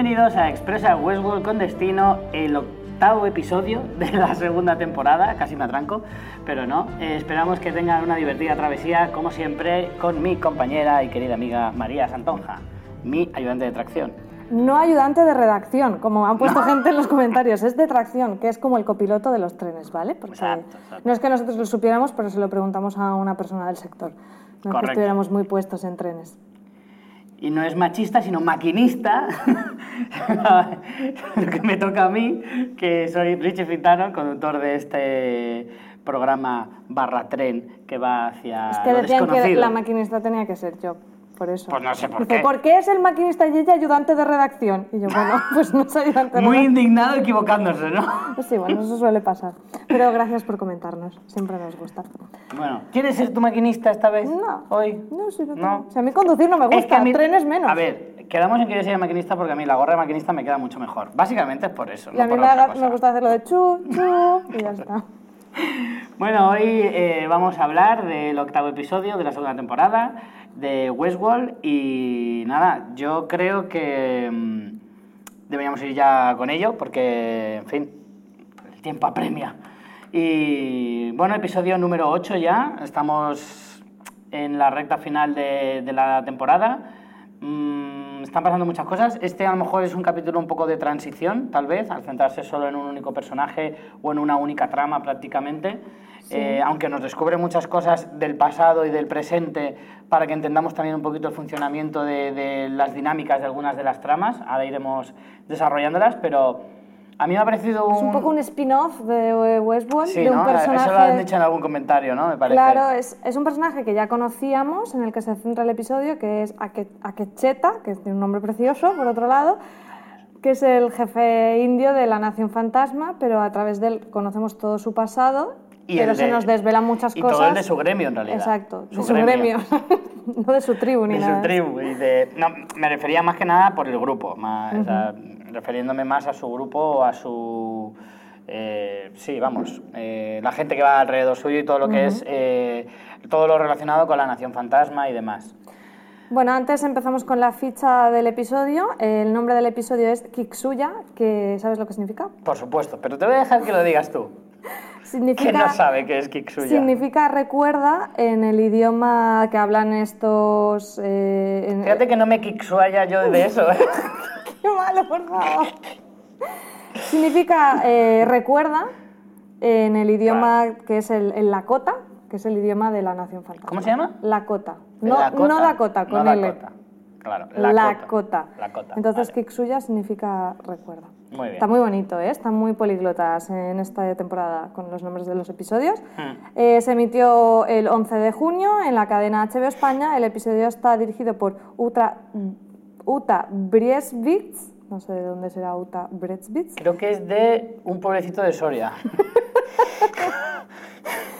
Bienvenidos a Expresa Westworld con destino, el octavo episodio de la segunda temporada, casi me atranco, pero no. Eh, esperamos que tengan una divertida travesía, como siempre, con mi compañera y querida amiga María Santonja, mi ayudante de tracción. No ayudante de redacción, como han puesto gente en los comentarios, es de tracción, que es como el copiloto de los trenes, ¿vale? Porque Exacto, exacto. no es que nosotros lo supiéramos, pero se lo preguntamos a una persona del sector. No es que estuviéramos muy puestos en trenes. Y no es machista, sino maquinista, lo que me toca a mí, que soy Richie Fintano, conductor de este programa barra tren que va hacia Es que lo decían que desconocido. la maquinista tenía que ser yo, por eso. Pues no sé por Dice, qué. ¿por qué es el maquinista y ella ayudante de redacción? Y yo, bueno, pues no soy ayudante de Muy redacción. indignado equivocándose, ¿no? Pues sí, bueno, eso suele pasar. Pero gracias por comentarnos, siempre nos gusta. Bueno, ¿quieres ser tu maquinista esta vez? No. ¿Hoy? No, sí, no, No. O sea, a mí conducir no me Es que gusta, a mí- trenes menos. A ver, quedamos en que yo sea maquinista porque a mí la gorra de maquinista me queda mucho mejor. Básicamente es por eso, Y no a mí por me, otra haga- cosa. me gusta hacerlo de chu, chu, y ya está. Bueno, hoy eh, vamos a hablar del octavo episodio de la segunda temporada de Westworld y nada, yo creo que mm, deberíamos ir ya con ello porque, en fin, el tiempo apremia. Y bueno, episodio número 8 ya, estamos en la recta final de, de la temporada. Mm, están pasando muchas cosas. Este a lo mejor es un capítulo un poco de transición, tal vez, al centrarse solo en un único personaje o en una única trama prácticamente. Eh, aunque nos descubre muchas cosas del pasado y del presente para que entendamos también un poquito el funcionamiento de, de las dinámicas de algunas de las tramas. Ahora iremos desarrollándolas, pero a mí me ha parecido un... Es un poco un spin-off de eh, Westworld, Sí, de un ¿no? personaje... Eso lo han dicho en algún comentario, ¿no? Me parece. Claro, es, es un personaje que ya conocíamos, en el que se centra el episodio, que es Ake- Akecheta, que tiene un nombre precioso, por otro lado, que es el jefe indio de la Nación Fantasma, pero a través de él conocemos todo su pasado, Y pero el se de- nos desvelan muchas y cosas. todo el de su gremio, en realidad. Exacto, Su de su gremio. gremio, no de su tribu ni de nada. su tribu y de... No, me refería más que nada por el grupo, más, o sea, refiriéndome más a su grupo a su... eh, sí, vamos, eh, la gente que va alrededor suyo y todo lo que es... eh, todo lo relacionado con la Nación Fantasma y demás. Bueno, antes empezamos con la ficha del episodio. El nombre del episodio es Kiksuya, que ¿sabes lo que significa? Por supuesto, pero te voy a dejar que lo digas tú. Significa... Que no sabe qué es Kiksuya. Significa recuerda en el idioma que hablan estos... eh, en- Fíjate que no me kiksuaya yo de eso, ¿eh? ¡Qué malo, por favor! Significa eh, recuerda en el idioma que es el, el Lakota, que es el idioma de la Nación Fantasma. ¿Cómo se llama? Lakota. No, Lakota. no Dakota, con no L. Dakota. Claro, Lakota. Lakota, Entonces, vale. Kiksuya significa recuerda. Muy bien. Está muy bonito, ¿eh? Están muy políglotas en esta temporada con los nombres de los episodios. Hmm. Eh, se emitió el 11 de junio en la cadena HBO España. El episodio está dirigido por Uta, Uta Briesvitz. No sé de dónde será Uta Briesvitz. Creo que es de un pueblecito de Soria.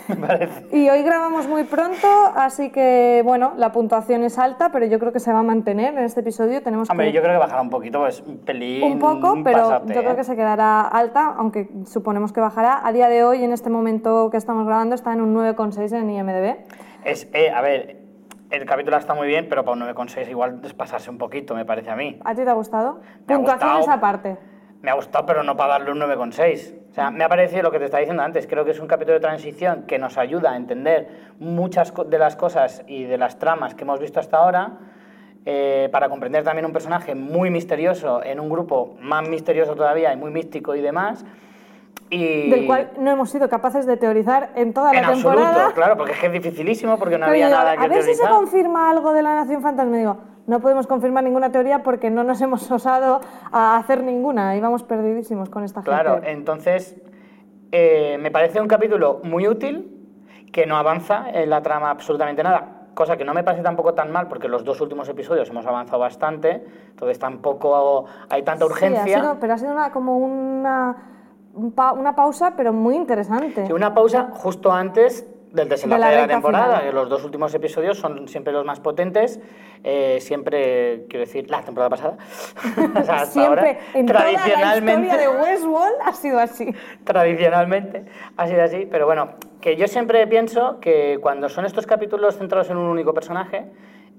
Me parece. Y hoy grabamos muy pronto, así que, bueno, la puntuación es alta, pero yo creo que se va a mantener en este episodio. Tenemos Hombre, que... yo creo que bajará un poquito, pues un pelín. Un poco, pero yo creo ¿eh? que se quedará alta, aunque suponemos que bajará. A día de hoy, en este momento que estamos grabando, está en un 9,6 en IMDb. Es, eh, a ver, el capítulo está muy bien, pero para un 9,6 igual es pasarse un poquito, me parece a mí. ¿A ti te ha gustado? Me ha gustado. aparte. Me ha gustado, pero no para darle un 9,6. O sea, me ha parecido lo que te estaba diciendo antes, creo que es un capítulo de transición que nos ayuda a entender muchas de las cosas y de las tramas que hemos visto hasta ahora, eh, para comprender también un personaje muy misterioso en un grupo más misterioso todavía y muy místico y demás. Y Del cual no hemos sido capaces de teorizar en toda la en absoluto, temporada. claro, porque es que es dificilísimo, porque no Pero había digo, nada que a ver si se confirma algo de la Nación Fantasma. Digo, no podemos confirmar ninguna teoría porque no nos hemos osado a hacer ninguna. Íbamos perdidísimos con esta Claro, gente. entonces eh, me parece un capítulo muy útil que no avanza en la trama absolutamente nada. Cosa que no me parece tampoco tan mal porque los dos últimos episodios hemos avanzado bastante, entonces tampoco hay tanta Sí, urgencia. ha sido- pero ha sido una, como una, un pa- una pausa, pero muy interesante. Y una pausa justo antes del desenlace De de la temporada. final. que Los dos últimos episodios son siempre los más potentes. eh, siempre, quiero decir, la temporada pasada. O sea, hasta ahora, Siempre, en toda la tradicionalmente, historia de Westworld ha sido así. tradicionalmente ha sido así. Pero bueno, que yo siempre pienso que cuando son estos capítulos centrados en un único personaje,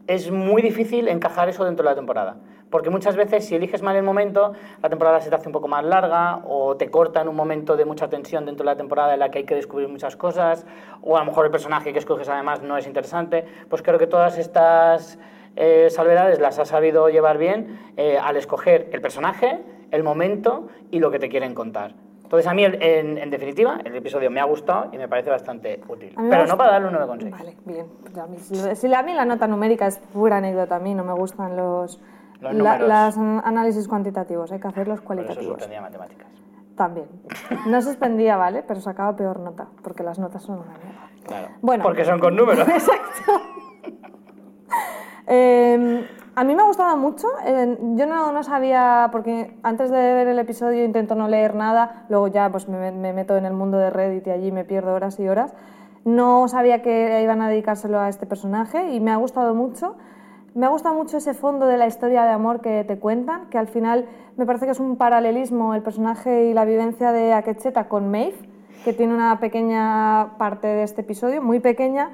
es muy difícil encajar eso dentro de la temporada. Porque muchas veces, si eliges mal el momento, la temporada se te hace un poco más larga o te corta en un momento de mucha tensión dentro de la temporada en la que hay que descubrir muchas cosas, o a lo mejor el personaje que escoges además no es interesante. Pues creo que todas estas eh, salvedades las has sabido llevar bien eh, al escoger el personaje, el momento y lo que te quieren contar. Entonces, a mí, en, en definitiva, el episodio me ha gustado y me parece bastante útil. Pero no para darle un 9,6. Vale, bien. A mí- Si, a mí la nota numérica es pura anécdota, a mí no me gustan los, Los la- las an- análisis cuantitativos, hay que hacerlos Por eso cualitativos. suspendía matemáticas. También. No suspendía, ¿vale? Pero sacaba peor nota, porque las notas son una mierda. Claro. Bueno. Porque son con números. Eh, a mí me ha gustado mucho. yo no, no sabía, porque antes de ver el episodio intento no leer nada, luego ya pues me, me meto en el mundo de Reddit y allí me pierdo horas y horas. No sabía que iban a dedicárselo a este personaje y me ha gustado mucho. Me ha gustado mucho ese fondo de la historia de amor que te cuentan, que al final me parece que es un paralelismo el personaje y la vivencia de Akecheta con Maeve, que tiene una pequeña parte de este episodio, muy pequeña,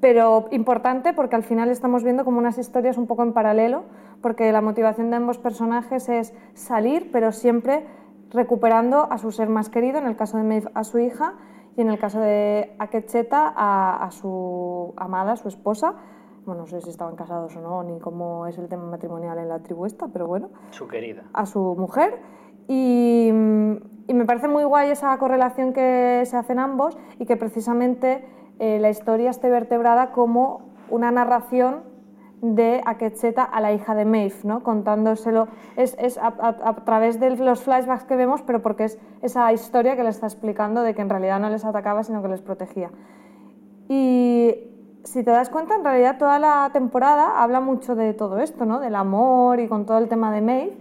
pero importante porque al final estamos viendo como unas historias un poco en paralelo, porque la motivación de ambos personajes es salir, pero siempre recuperando a su ser más querido, en el caso de Maeve a su hija y en el caso de Akecheta a, a su amada, su esposa. Bueno, no sé si estaban casados o no, ni cómo es el tema matrimonial en la tribu esta, pero bueno Su querida. a su mujer y, mm, y me parece muy guay esa correlación que se hacen ambos y que precisamente eh, la historia esté vertebrada como una narración de Akecheta a la hija de Maeve, ¿no? contándoselo, es, es a, a- a través de los flashbacks que vemos, pero porque es esa historia que le está explicando de que en realidad no les atacaba, sino que les protegía. Y si te das cuenta, en realidad toda la temporada habla mucho de todo esto, ¿no? Del amor y con todo el tema de Maeve.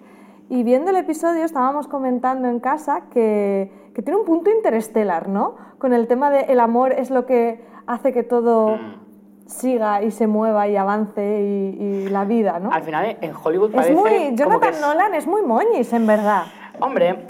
Y viendo el episodio estábamos comentando en casa que, que tiene un punto interestelar, ¿no? Con el tema de el amor es lo que hace que todo siga y se mueva y avance y, y la vida, ¿no? Al final, en Hollywood Es parece muy... como que Jonathan es- Nolan es muy moñis, en verdad. Hombre,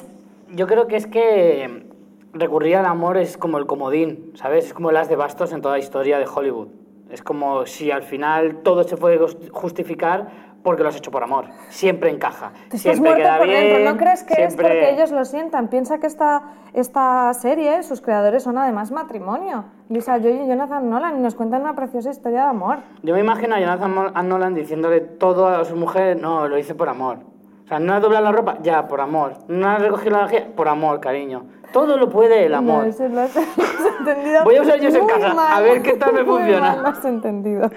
yo creo que es que recurrir al amor es como el comodín, ¿sabes? Es como el as de bastos en toda la historia de Hollywood. Es como si al final todo se puede just- justificar porque lo has hecho por amor. Siempre encaja. Te estás siempre muerto queda por bien. dentro. ¿No crees que es siempre- porque ellos lo sientan? Piensa que esta, esta serie, sus creadores son además matrimonio. Lisa Joy y Jonathan Nolan y nos cuentan una preciosa historia de amor. Yo me imagino a Jonathan Nolan diciéndole todo a su mujer, no, lo hice por amor. O sea, no ha doblado la ropa, ya, por amor. No ha recogido la vajilla, por amor, cariño. Todo lo puede el amor. No, eso lo has, lo has entendido. Voy a usar yo en casa, mal. a ver qué tal me Muy funciona. mal lo has entendido.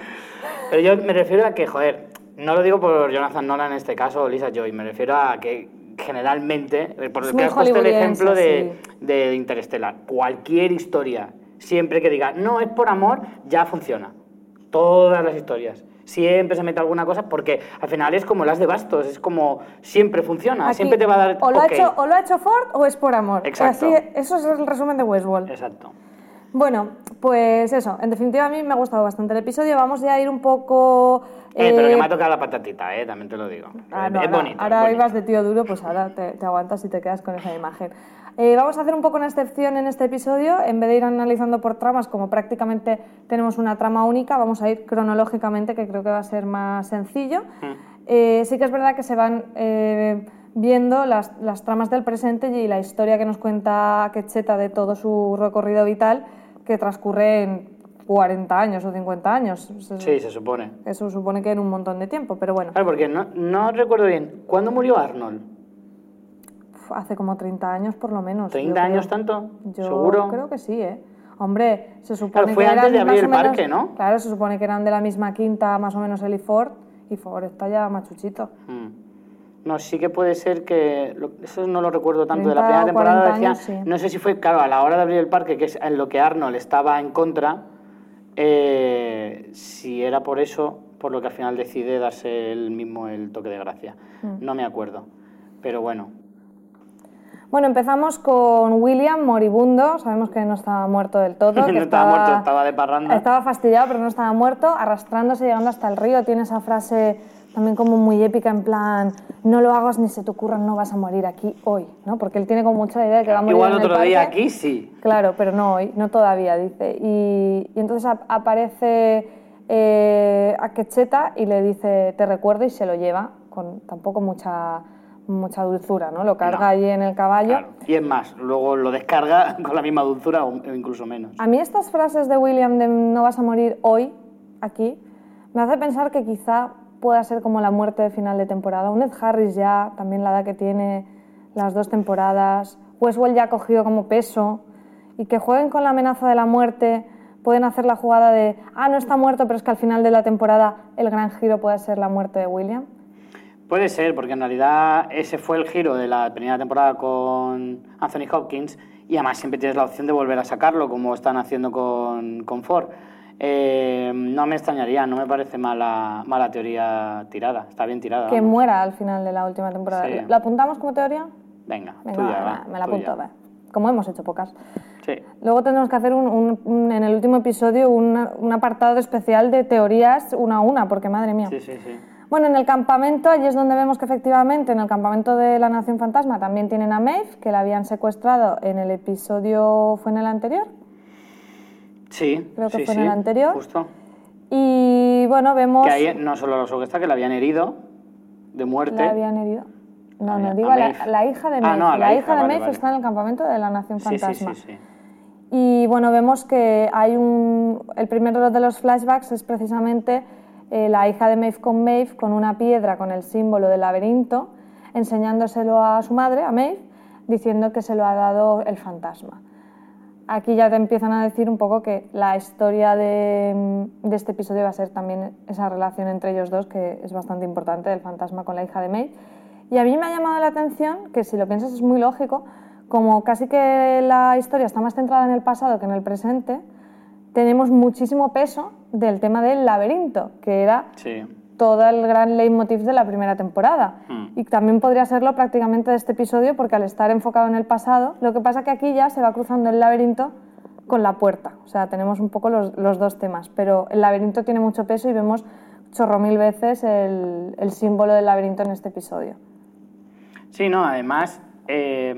Pero yo me refiero a que, joder, no lo digo por Jonathan Nolan en este caso o Lisa Joy, me refiero a que generalmente, eh, por el que has puesto el ejemplo de, sí. de Interstellar, cualquier historia, siempre que diga no es por amor, ya funciona. Todas las historias. Siempre se mete alguna cosa porque al final es como las de bastos, es como siempre funciona, Aquí, siempre te va a dar o lo, ha hecho, o lo ha hecho Ford o es por amor. Exacto. Así, eso es el resumen de Westworld. Exacto. Bueno, pues eso. En definitiva, a mí me ha gustado bastante el episodio. Vamos ya a ir un poco... Eh, pero que me ha tocado la patatita, eh, también te lo digo. Ah, no, es ahora, bonito. es ahora bonito. ibas de tío duro, pues ahora te, te aguantas y te quedas con esa imagen. Eh, vamos a hacer un poco una excepción en este episodio. En vez de ir analizando por tramas, como prácticamente tenemos una trama única, vamos a ir cronológicamente, que creo que va a ser más sencillo. Mm. Eh, sí que es verdad que se van eh, viendo las, las tramas del presente y la historia que nos cuenta Quecheta de todo su recorrido vital que transcurre en 40 años o 50 años. Eso- Sí, se supone. Eso supone que en un montón de tiempo, pero bueno, Claro, porque no, no recuerdo bien. ¿Cuándo murió Arnold? uf, hace como 30 años por lo menos. yo ¿30 creo. años tanto? Yo ¿Seguro? creo que sí, ¿eh? Hombre, se supone Claro, fue que antes eran de abrir el menos- parque, ¿no? Claro, se supone que eran de la misma quinta, más o menos él y Ford, y Ford está ya machuchito. Mm. No, sí que puede ser que. Eso no lo recuerdo tanto. De la 30 primera temporada 40 decía. años, sí. No sé si fue, claro, a la hora de abrir el parque, que es en lo que Arnold estaba en contra. Eh, si era por eso, por lo que al final decide darse él mismo el toque de gracia. Mm. No me acuerdo. Pero bueno. Bueno, empezamos con William moribundo, sabemos que no estaba muerto del todo. No que estaba muerto, estaba de parranda. Estaba fastidiado, pero no estaba muerto, arrastrándose, llegando hasta el río. Tiene esa frase también como muy épica, en plan, no lo hagas ni se te ocurra, no vas a morir aquí hoy, ¿no? Porque él tiene como mucha la idea de que va a morir Igual en el otro día aquí sí. Claro, pero no hoy, no todavía, dice. Y, y entonces ap- aparece eh, a Quecheta y le dice, te recuerdo, y se lo lleva, con tampoco mucha, mucha dulzura, ¿no? Lo carga No. allí en el caballo. Claro. Y es más, luego lo descarga con la misma dulzura o o incluso menos. A mí estas frases de William de no vas a morir hoy, aquí, me hace pensar que quizá pueda ser como la muerte de final de temporada. Un Ed Harris ya, también la edad que tiene, las dos temporadas. Westwell ya ha cogido como peso. Y que jueguen con la amenaza de la muerte, pueden hacer la jugada de, ah, no está muerto, pero es que al final de la temporada el gran giro puede ser la muerte de William. Puede ser, porque en realidad ese fue el giro de la primera temporada con Anthony Hopkins y además siempre tienes la opción de volver a sacarlo, como están haciendo con, con Ford. Eh, no me extrañaría, no me parece mala, mala teoría tirada, está bien tirada. Que vamos. muera al final de la última temporada. Sí. ¿La apuntamos como teoría? Venga, Venga, tuya, va, va, me la apunto, va. Como hemos hecho pocas. Sí. Luego tendremos que hacer un, un- un- en el último episodio un, un apartado especial de teorías una a una, porque madre mía. sí, sí, sí. Bueno, en el campamento, allí es donde vemos que efectivamente en el campamento de la Nación Fantasma también tienen a Maeve, que la habían secuestrado en el episodio, ¿fue en el anterior? Sí, Creo que sí, fue en sí, el anterior. Justo. Y bueno, vemos... Que ahí no solo los está que la habían herido de muerte. ¿La habían herido? No, no, digo a la, la hija de Ah, Maeve. no, a la la hija, hija de vale, Maeve vale. está en el campamento de la Nación sí, sí, Fantasma. sí, sí. Y bueno, vemos que hay un. El primero de los flashbacks es precisamente eh, la hija de Maeve con Maeve con una piedra con el símbolo del laberinto, enseñándoselo a su madre, a Maeve, diciendo que se lo ha dado el fantasma. Aquí ya te empiezan a decir un poco que la historia de, de este episodio va a ser también esa relación entre ellos dos, que es bastante importante, del fantasma con la hija de Maeve. Y a mí me ha llamado la atención, que si lo piensas es muy lógico, como casi que la historia está más centrada en el pasado que en el presente, tenemos muchísimo peso del tema del laberinto, que era. Todo el gran leitmotiv de la primera temporada. Hmm. Y también podría serlo prácticamente de este episodio, porque al estar enfocado en el pasado, lo que pasa que aquí ya se va cruzando el laberinto con la puerta. O sea, tenemos un poco los, los dos temas, pero el laberinto tiene mucho peso y vemos chorro mil veces el, el símbolo del laberinto en este episodio. Sí, no, además eh,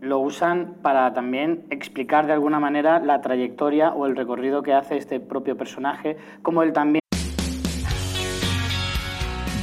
lo usan para también explicar de alguna manera la trayectoria o el recorrido que hace este propio personaje, como él también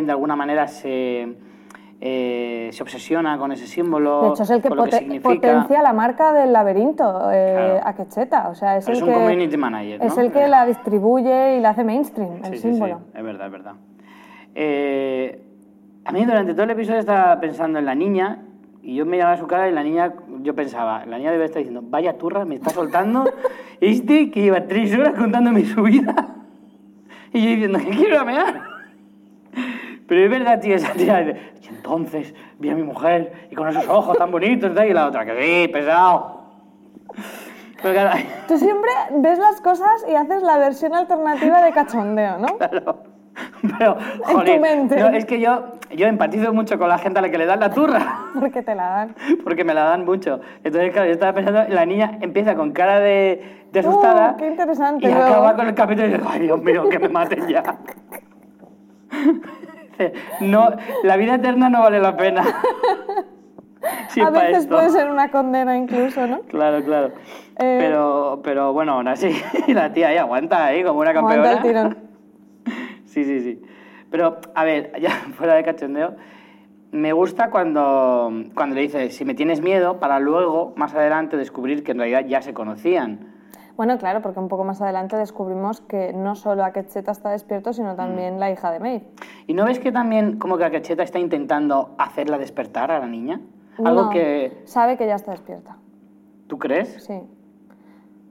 Quien de alguna manera se, eh, se obsesiona con ese símbolo. De hecho, es el que, que potencia la marca del laberinto, eh, Claro. a Quecheta. O sea, es Es el un que, community manager, Es ¿no? el que la distribuye y la hace mainstream, el Sí, sí, símbolo. sí, es verdad, es verdad. Eh, a mí durante todo el episodio estaba pensando en la niña y yo miraba su cara y la niña, yo pensaba, la niña debe estar diciendo, vaya turra, me está soltando este que lleva tres horas contándome su vida. Y yo diciendo, que quiero mear. Pero es verdad, tío, esa tía dice, y entonces vi a mi mujer y con esos ojos tan bonitos y tal", y la otra, que sí, pesado. Pero claro, Tú siempre ves las cosas y haces la versión alternativa de cachondeo, ¿no? Claro. Pero, tu joder, mente. no, es que yo, yo empatizo mucho con la gente a la que le dan la turra, Porque te la dan. porque me la dan mucho. Entonces, claro, yo estaba pensando, la niña empieza con cara de, de asustada Uh, qué interesante, y luego. acaba con el capítulo y dice, ay, Dios mío, que me maten ya. No, la vida eterna no vale la pena. Sí, a veces esto. puede ser una condena incluso, ¿no? Claro, claro. Eh, Pero, pero bueno, aún así, la tía ahí aguanta ahí como una campeona. Aguanta el tirón. Sí, sí, sí. Pero, a ver, ya fuera de cachondeo, me gusta cuando, cuando le dice, si me tienes miedo, para luego, más adelante, descubrir que en realidad ya se conocían. Bueno, claro, porque un poco más adelante descubrimos que no solo Akecheta está despierto, sino también la hija de Maeve. ¿Y no ves que también como que Akecheta está intentando hacerla despertar a la niña? Algo No, que... Sabe que ya está despierta, ¿Tú crees? sí.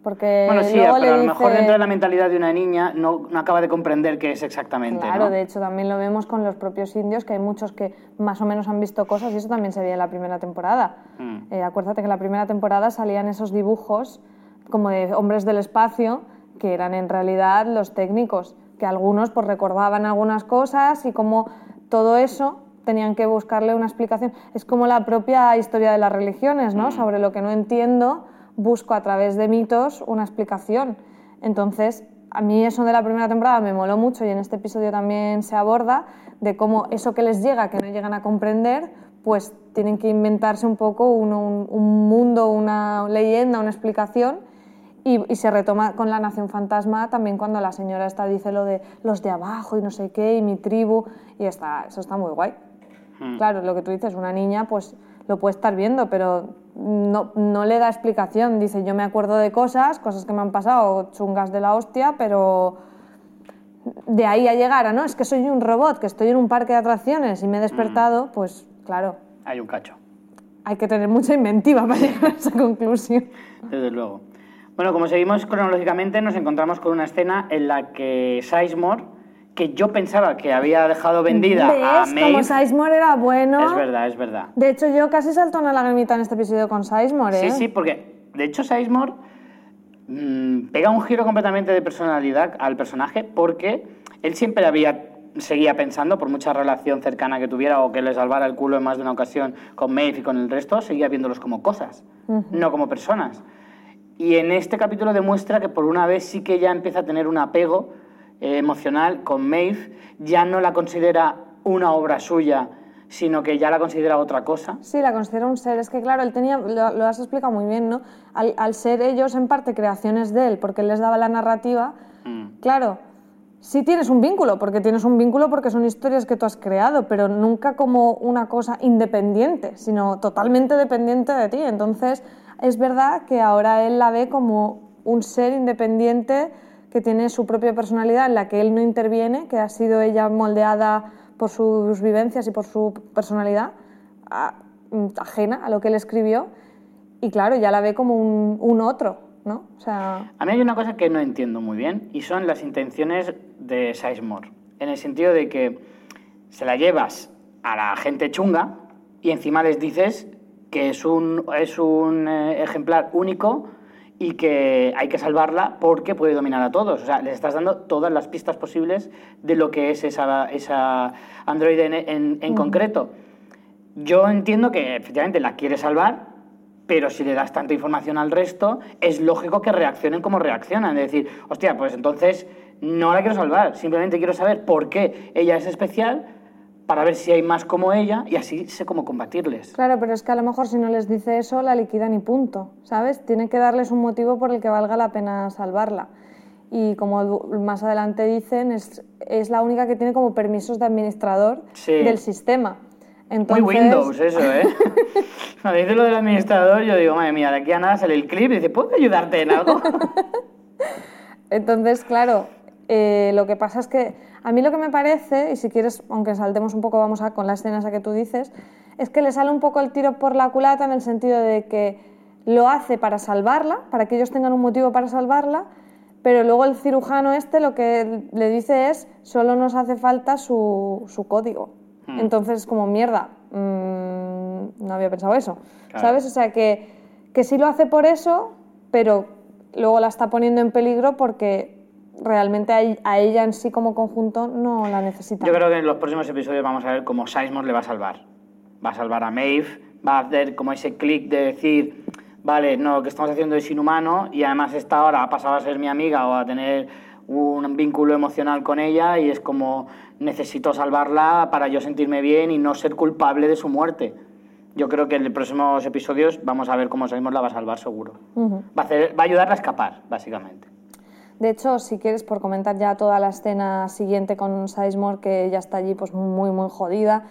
Porque bueno, sí, luego pero a lo mejor dice- dentro de la mentalidad de una niña no, no acaba de comprender qué es exactamente, Claro, ¿no? de hecho también lo vemos con los propios indios, que hay muchos que más o menos han visto cosas y eso también se veía en la primera temporada. Mm. Eh, acuérdate que en la primera temporada salían esos dibujos como de hombres del espacio, que eran en realidad los técnicos, que algunos pues recordaban algunas cosas y como todo eso tenían que buscarle una explicación. Es como la propia historia de las religiones, ¿no? Sobre lo que no entiendo, busco a través de mitos una explicación. Entonces, a mí eso de la primera temporada me moló mucho y en este episodio también se aborda de cómo eso que les llega, que no llegan a comprender, pues tienen que inventarse un poco un, un- un mundo, una leyenda, una explicación. Y, y se retoma con la Nación Fantasma también cuando la señora esta dice lo de los de abajo y no sé qué, y mi tribu, y está, eso está muy guay. Mm. Claro, lo que tú dices, una niña pues lo puede estar viendo, pero no, no le da explicación. Dice, yo me acuerdo de cosas, cosas que me han pasado, chungas de la hostia, pero de ahí a llegar a, no, es que soy un robot, que estoy en un parque de atracciones y me he despertado, pues claro, Hay un cacho. hay que tener mucha inventiva para llegar a esa conclusión. Desde luego. Bueno, como seguimos cronológicamente, nos encontramos con una escena en la que Sizemore, que yo pensaba que había dejado vendida a ¿Ves? Maeve... Como Sizemore era bueno. Es verdad, es verdad. De hecho, yo casi salto una lagrimita en este episodio con Sizemore, ¿eh? Sí, sí, porque de hecho Sizemore mm, pega un giro completamente de personalidad al personaje porque él siempre había seguía pensando, por mucha relación cercana que tuviera o que le salvara el culo en más de una ocasión con Maeve y con el resto, seguía viéndolos como cosas, no como personas. Y en este capítulo demuestra que por una vez sí que ya empieza a tener un apego eh, emocional con Maeve, ya no la considera una obra suya, sino que ya la considera otra cosa. Sí, la considero un ser. Es que, claro, él tenía, lo, lo has explicado muy bien, ¿no? Al, al ser ellos, en parte, creaciones de él, porque él les daba la narrativa, Mm. claro, sí tienes un vínculo, porque tienes un vínculo porque son historias que tú has creado, pero nunca como una cosa independiente, sino totalmente dependiente de ti. Entonces, es verdad que ahora él la ve como un ser independiente que tiene su propia personalidad en la que él no interviene, que ha sido ella moldeada por sus vivencias y por su personalidad ajena a lo que él escribió y claro, ya la ve como un, un otro, ¿no? O sea, A mí hay una cosa que no entiendo muy bien y son las intenciones de Sizemore. En el sentido de que se la llevas a la gente chunga y encima les dices que es un, es un eh, ejemplar único y que hay que salvarla porque puede dominar a todos. O sea, les estás dando todas las pistas posibles de lo que es esa, esa androide en, en- en concreto. Yo entiendo que efectivamente la quiere salvar, pero si le das tanta información al resto, es lógico que reaccionen como reaccionan. Es decir, hostia, pues entonces no la quiero salvar, simplemente quiero saber por qué ella es especial para ver si hay más como ella y así sé cómo combatirles. claro, pero es que a lo mejor si no les dice eso, la liquidan y punto, ¿sabes? Tiene que darles un motivo por el que valga la pena salvarla. y como más adelante dicen, es, es la única que tiene como permisos de administrador Sí. del sistema. Entonces, Muy Windows eso, ¿eh? Cuando dice lo del administrador, yo digo, madre mía, de aquí a nada sale el clip y dice, ¿puedo ayudarte en algo? Entonces, claro, eh, lo que pasa es que a mí lo que me parece, y si quieres, aunque saltemos un poco, vamos a con la escena esa que tú dices, es que le sale un poco el tiro por la culata en el sentido de que lo hace para salvarla, para que ellos tengan un motivo para salvarla, pero luego el cirujano este lo que le dice es, solo nos hace falta su, su código. Entonces, como mierda, mm, no había pensado eso, Claro. ¿sabes? O sea, que, que sí lo hace por eso, pero luego la está poniendo en peligro porque realmente a, a ella en sí como conjunto no la necesita. Yo creo que en los próximos episodios vamos a ver cómo Sizemore le va a salvar. Va a salvar a Maeve, va a hacer como ese clic de decir, vale, no, lo que estamos haciendo es inhumano y además esta ahora ha pasado a ser mi amiga o a tener un vínculo emocional con ella y es como necesito salvarla para yo sentirme bien y no ser culpable de su muerte. Yo creo que en los próximos episodios vamos a ver cómo Sizemore la va a salvar seguro. Ujú. va, a hacer- va a ayudarla a escapar, básicamente. De hecho, si quieres, por comentar ya toda la escena siguiente con Sizemore, que ella está allí pues muy, muy jodida,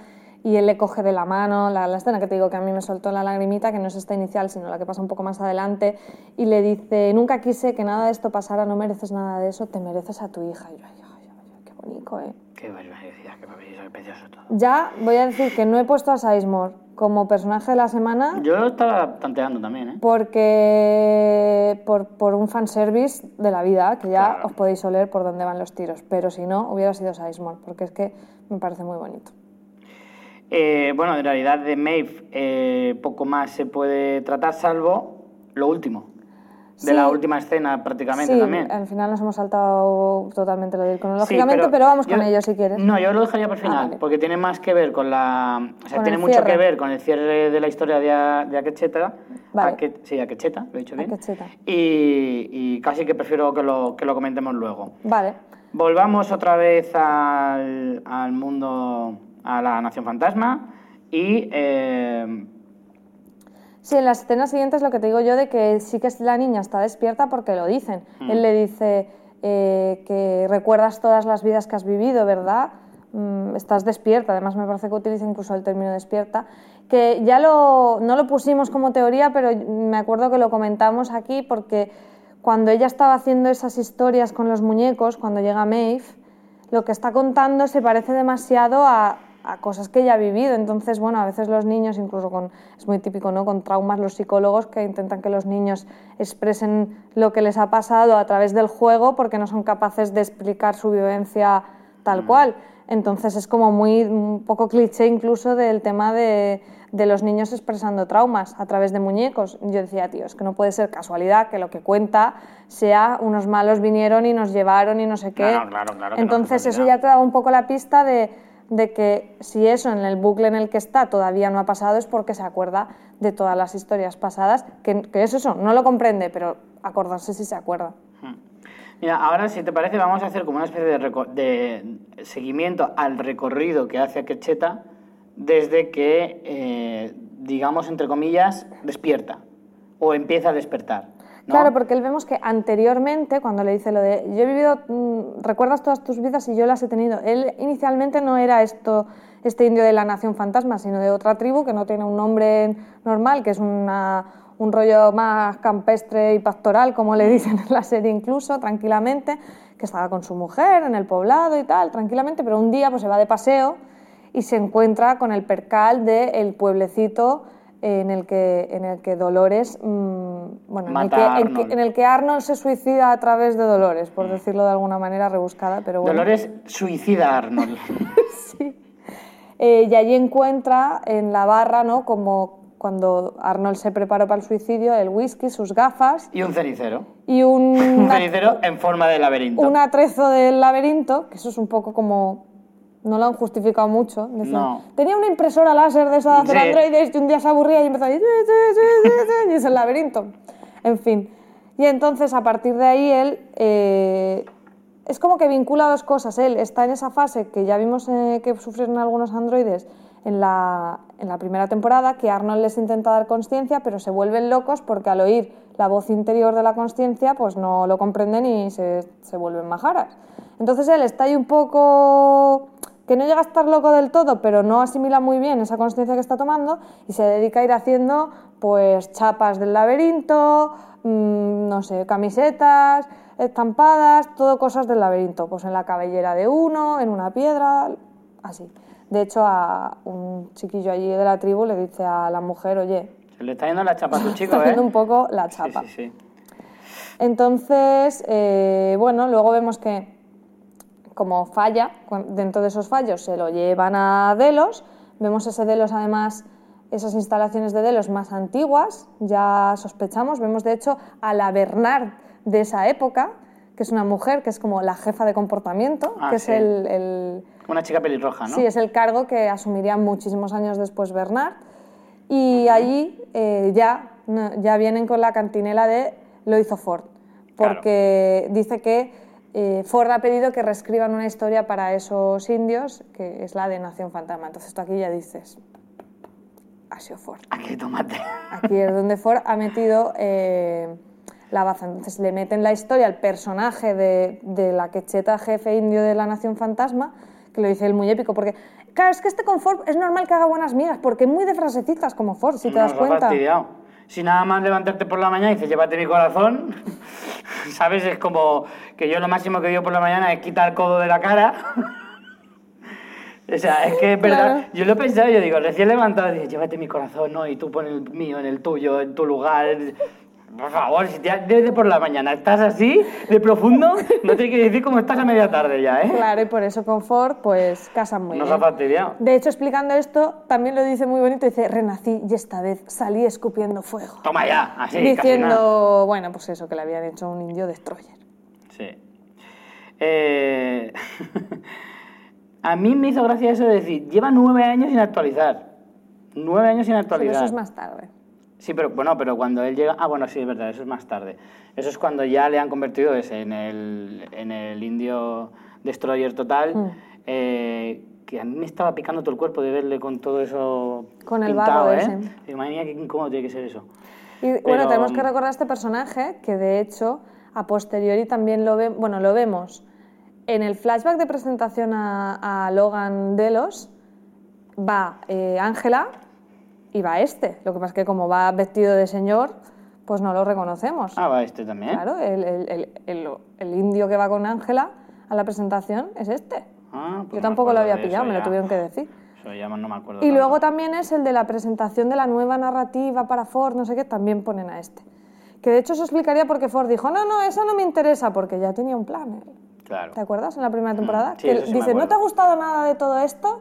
y él le coge de la mano, la, la escena que te digo que a mí me soltó la lagrimita, que no es esta inicial, sino la que pasa un poco más adelante, y le dice, nunca quise que nada de esto pasara, no mereces nada de eso, te mereces a tu hija. Y yo, ay, ay, ay, qué bonito, ¿eh? Qué barbaridad, qué barbaridad, qué precioso todo. Ya voy a decir que no he puesto a Sizemore como personaje de la semana Yo estaba tanteando también, ¿eh? porque por, por un fanservice de la vida, que ya Claro. os podéis oler por dónde van los tiros, pero si no, hubiera sido Sizemore, porque es que me parece muy bonito. Eh, bueno, en realidad de Maeve eh, poco más se puede tratar, salvo lo último. De Sí. la última escena prácticamente sí, también. al final nos hemos saltado totalmente lo de ir cronológicamente, Sí, pero, vamos yo- con ello si quieres. No, yo lo dejaría por Ah, final, vale. porque tiene más que ver con la... O sea, Con tiene el mucho cierre. que ver con el cierre de la historia de, de Akecheta. Vale. Ake- sí, Akecheta, lo he dicho bien. Y, y casi que prefiero que lo, que lo comentemos luego. Vale, Volvamos otra vez al, al mundo, a la Nación Fantasma y... eh, Sí, en las escenas siguientes lo que te digo yo de que sí que la niña está despierta porque lo dicen. Mm. Él le dice eh, que recuerdas todas las vidas que has vivido, ¿verdad? Mm, estás despierta, además me parece que utiliza incluso el término despierta, que ya lo, no lo pusimos como teoría, pero me acuerdo que lo comentamos aquí porque cuando ella estaba haciendo esas historias con los muñecos, cuando llega Maeve, lo que está contando se parece demasiado a, a cosas que ella ha vivido. Entonces, bueno, a veces los niños, incluso con, es muy típico, ¿no? Con traumas, los psicólogos que intentan que los niños expresen lo que les ha pasado a través del juego porque no son capaces de explicar su vivencia tal cual. Entonces es como muy, un poco cliché incluso del tema de, de los niños expresando traumas a través de muñecos. Yo decía, tío, es que no puede ser casualidad que lo que cuenta sea unos malos vinieron y nos llevaron y no sé qué. Claro, claro, claro que no es Entonces eso ya te daba un poco la pista de, de que si eso en el bucle en el que está todavía no ha pasado es porque se acuerda de todas las historias pasadas, que, es eso, no lo comprende, pero acordarse si se acuerda. Mira, ahora si te parece vamos a hacer como una especie de, de seguimiento al recorrido que hace Quecheta desde que, eh, digamos, entre comillas, despierta o empieza a despertar. Claro, porque él vemos que anteriormente, cuando le dice lo de yo he vivido, mm, recuerdas todas tus vidas y yo las he tenido, él inicialmente no era esto, este indio de la nación fantasma, sino de otra tribu que no tiene un nombre normal, que es una, un rollo más campestre y pastoral, como le dicen en la serie incluso, tranquilamente, que estaba con su mujer en el poblado y tal, tranquilamente, pero un día pues se va de paseo y se encuentra con el percal del pueblecito en el que, en el que Dolores, mm, bueno, en el, Mata que, en que- Arnold. en el que Arnold se suicida a través de Dolores, por decirlo de alguna manera rebuscada, pero bueno. Dolores suicida a Arnold. Eh, y allí encuentra en la barra, ¿no? Como cuando Arnold se preparó para el suicidio, el whisky, sus gafas y un cenicero. y un, Un cenicero en forma de laberinto. un atrezo del laberinto, que eso es un poco como... No lo han justificado mucho. Decían, No. Tenía una impresora láser de esa de hacer Sí. androides y un día se aburría y empezó y es el laberinto. En fin. Y entonces, a partir de ahí, él... eh, es como que vincula dos cosas. Él está en esa fase que ya vimos eh, que sufrieron algunos androides en la, en la primera temporada, que Arnold les intenta dar conciencia, pero se vuelven locos porque al oír la voz interior de la conciencia pues no lo comprenden y se, se vuelven majaras. Entonces él está ahí un poco que no llega a estar loco del todo, pero no asimila muy bien esa conciencia que está tomando y se dedica a ir haciendo pues chapas del laberinto, mm, no sé, camisetas, estampadas, todo cosas del laberinto, pues en la cabellera de uno, en una piedra, así. De hecho, a un chiquillo allí de la tribu le dice a la mujer, oye, Se le está yendo la chapa a tu chico, está ¿eh? haciendo un poco la Sí, chapa. sí, sí. Entonces, eh, bueno, luego vemos que como falla, dentro de esos fallos se lo llevan a Delos, vemos ese Delos además, esas instalaciones de Delos más antiguas, ya sospechamos, vemos de hecho a la Bernard de esa época, que es una mujer que es como la jefa de comportamiento, Ah, que sí. es el- el, Una chica pelirroja, ¿no? Sí, es el cargo que asumiría muchísimos años después Bernard. Y allí eh, ya, ya vienen con la cantinela de lo hizo Ford, porque dice que eh, Ford ha pedido que reescriban una historia para esos indios, que es la de Nación Fantasma. Entonces tú aquí ya dices, ha sido Ford. Aquí tomate. Aquí es donde Ford ha metido eh, la baza. Entonces le meten la historia al personaje de, de la quecheta jefe indio de la Nación Fantasma, que lo dice él muy épico, porque, claro, es que este con Ford es normal que haga buenas migas, porque es muy de frasecitas como Ford, si te das Nos cuenta. Si nada más levantarte por la mañana y dices, llévate mi corazón, ¿sabes? Es como que yo lo máximo que digo por la mañana es quitar el codo de la cara. o sea, es que es verdad. Claro. Yo lo he pensado, yo digo, recién levantado, dices, llévate mi corazón, ¿no? Y tú pon el mío en el tuyo, en tu lugar. Por favor, si te, desde por la mañana estás así, de profundo, no te que decir cómo estás a media tarde ya, ¿eh? Claro, y por eso con Ford, pues casan muy Nos bien. ha fastidiado. De hecho, explicando esto, también lo dice muy bonito, dice, renací y esta vez salí escupiendo fuego. Toma ya, así, casi nada. Diciendo, bueno, pues eso, que le habían hecho un indio destroyer. Sí. Eh, a mí me hizo gracia eso de decir, lleva nueve años sin actualizar. Nueve años sin Pero actualizar. eso es más tarde. Sí, pero bueno, pero cuando él llega. Ah, bueno, sí, es verdad, eso es más tarde. Eso es cuando ya le han convertido ese en el, en el indio destroyer total. Mm. eh, que a mí me estaba picando todo el cuerpo de verle con todo eso. Con el pintado, barro ¿eh? ese. Mía, qué incómodo tiene que ser eso. Y bueno, Pero- tenemos que recordar a este personaje que de hecho a posteriori también lo, ve, bueno, lo vemos en el flashback de presentación a, a Logan Delos. Va eh, Ángela y va este. Lo que pasa es que como va vestido de señor, pues no lo reconocemos. Ah, va este también. Claro, el, el- el- el- indio que va con Ángela a la presentación es este. Ah, pues Yo tampoco lo había pillado, me lo tuvieron que decir. Eso ya no me acuerdo. Y tanto. luego también es el de la presentación de la nueva narrativa para Ford, no sé qué, también ponen a este. Que de hecho eso explicaría por qué Ford dijo, no, no, eso no me interesa, porque ya tenía un plan. Claro. ¿Te acuerdas en la primera temporada? sí, que sí dice, ¿no te ha gustado nada de todo esto?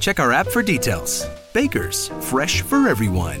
Check our app for details. Bakers, fresh for everyone.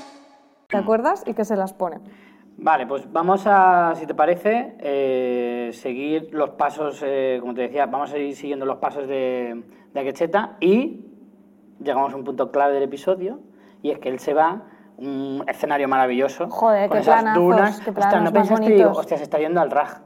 ¿Te acuerdas? Y que se las pone. Vale, pues vamos a, si te parece, eh, seguir los pasos, eh, como te decía, vamos a ir siguiendo los pasos de, de Akecheta y llegamos a un punto clave del episodio y es que él se va un escenario maravilloso Joder, con qué esas planazos, dunas. qué ¿no más pensaste? Digo, hostia, se está yendo al Raj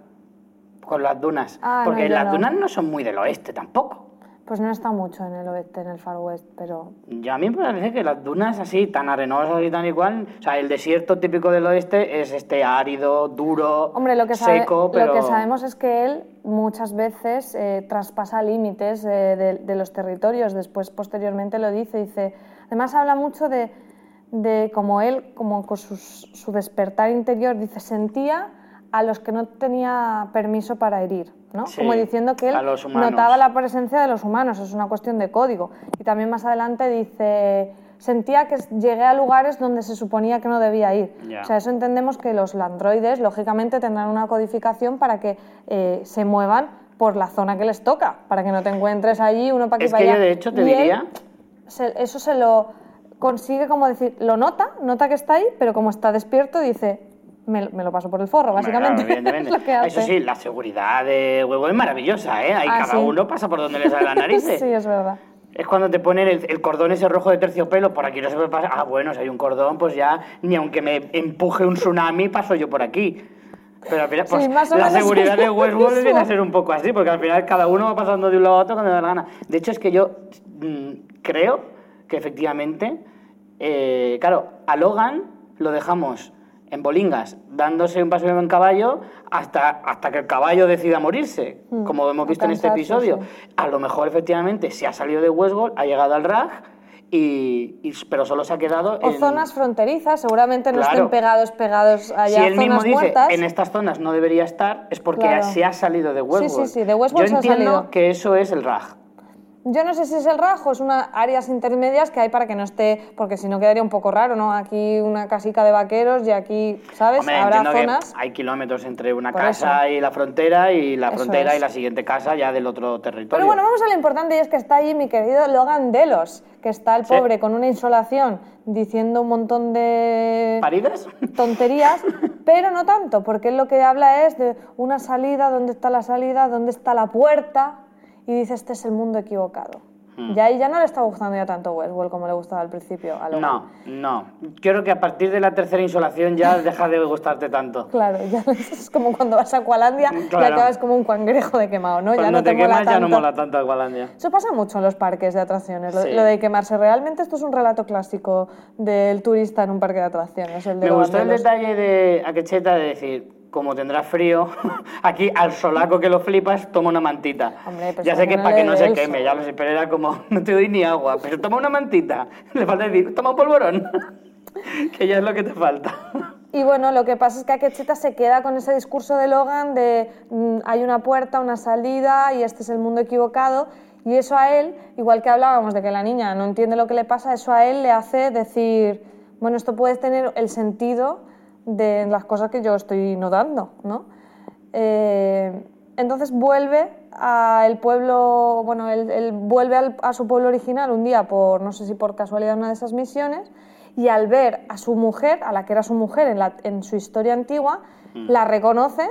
con las dunas. Ah, porque las no. dunas no son muy del oeste tampoco. Pues no está mucho en el oeste, en el Far West, pero Yo a mí me parece que las dunas así, tan arenosas y tan igual, o sea, el desierto típico del oeste es este árido, duro, Hombre, lo que, seco, pero... lo que sabemos es que él muchas veces eh, traspasa límites eh, de, de los territorios. Después, posteriormente, lo dice. Dice. Además, habla mucho de, de como él, como con sus- su despertar interior, dice, sentía a los que no tenía permiso para herir, ¿no? Sí, como diciendo que él notaba la presencia de los humanos, es una cuestión de código. Y también más adelante dice, sentía que llegué a lugares donde se suponía que no debía ir. O sea, eso entendemos que los androides, lógicamente, tendrán una codificación para que eh, se muevan por la zona que les toca, para que no te encuentres allí uno para aquí Es para que allá. yo, de hecho, te Y diría- se- eso se lo consigue como decir, lo nota, nota que está ahí, pero como está despierto dice, me, me lo paso por el forro, básicamente. claro, evidentemente. es lo que hace. Eso sí, la seguridad de huevo es maravillosa, ¿eh? Ahí Ah, cada sí. uno pasa por donde le sale la nariz. sí, es verdad. Es cuando te ponen el, el cordón ese rojo de terciopelo, por aquí no se puede pasar. Ah, bueno, si hay un cordón, pues ya, ni aunque me empuje un tsunami, paso yo por aquí. Pero al final, Sí, pues, más o la menos seguridad es de Westworld viene a ser un poco así, porque al final cada uno va pasando de un lado a otro cuando le da la gana. De hecho, es que yo mm, creo que efectivamente, eh, claro, a Logan lo dejamos en bolingas, dándose un paseo en caballo hasta, hasta que el caballo decida morirse, como hemos visto en este episodio. sí. A lo mejor efectivamente se ha salido de Westworld, ha llegado al RAG, y, y- pero solo se ha quedado O en... zonas fronterizas, seguramente no Claro. estén pegados, pegados allá, si él zonas mismo dice muertas. en estas zonas no debería estar, es porque Claro. se ha salido de Westworld. sí, sí, de Westworld Yo se ha entiendo salido. que eso es el RAG. Yo no sé si es el rajo, es unas áreas intermedias que hay para que no esté, porque si no quedaría un poco raro, ¿no? Aquí una casica de vaqueros y aquí, ¿sabes? Hombre, Habrá que zonas. hay kilómetros entre una Por casa y la frontera y la Eso frontera es. y la siguiente casa ya del otro territorio. Pero bueno, vamos a lo importante y es que está allí mi querido Logan Delos, que está el Sí. pobre con una insolación diciendo un montón de ¿Paridas? tonterías, pero no tanto, porque él lo que habla es de una salida, dónde está la salida, dónde está la puerta, y dice, este es el mundo equivocado. Hmm. Y ahí ya no le está gustando ya tanto Westworld como le gustaba al principio a. No, no. Creo que a partir de la tercera insolación ya deja de gustarte tanto. Claro, ya es como cuando vas a Aqualandia y Claro. acabas como un cangrejo de quemado, ¿no? ya Cuando no te, te mola quemas ya no mola tanto Aqualandia. Eso pasa mucho en los parques de atracciones, lo, Sí. lo de quemarse. Realmente esto es un relato clásico del turista en un parque de atracciones. El de Me gustó el detalle de Aquecheta de decir, como tendrás frío, aquí al solaco que lo flipas, toma una mantita. Hombre, pero ya sé que es no para que no se queme, ya lo sé, pero era como, no te doy ni agua, pero toma una mantita. Le falta decir, toma un polvorón, que ya es lo que te falta. Y bueno, lo que pasa es que Akecheta se queda con ese discurso de Logan de mm, hay una puerta, una salida y este es el mundo equivocado. Y eso a él, igual que hablábamos de que la niña no entiende lo que le pasa, eso a él le hace decir, bueno, esto puede tener el sentido de las cosas que yo estoy notando, ¿no? Eh, entonces vuelve al pueblo, bueno, él, él vuelve al- a su pueblo original un día por, no sé si por casualidad, una de esas misiones, y al ver a su mujer, a la que era su mujer en, la- en su historia antigua, la reconoce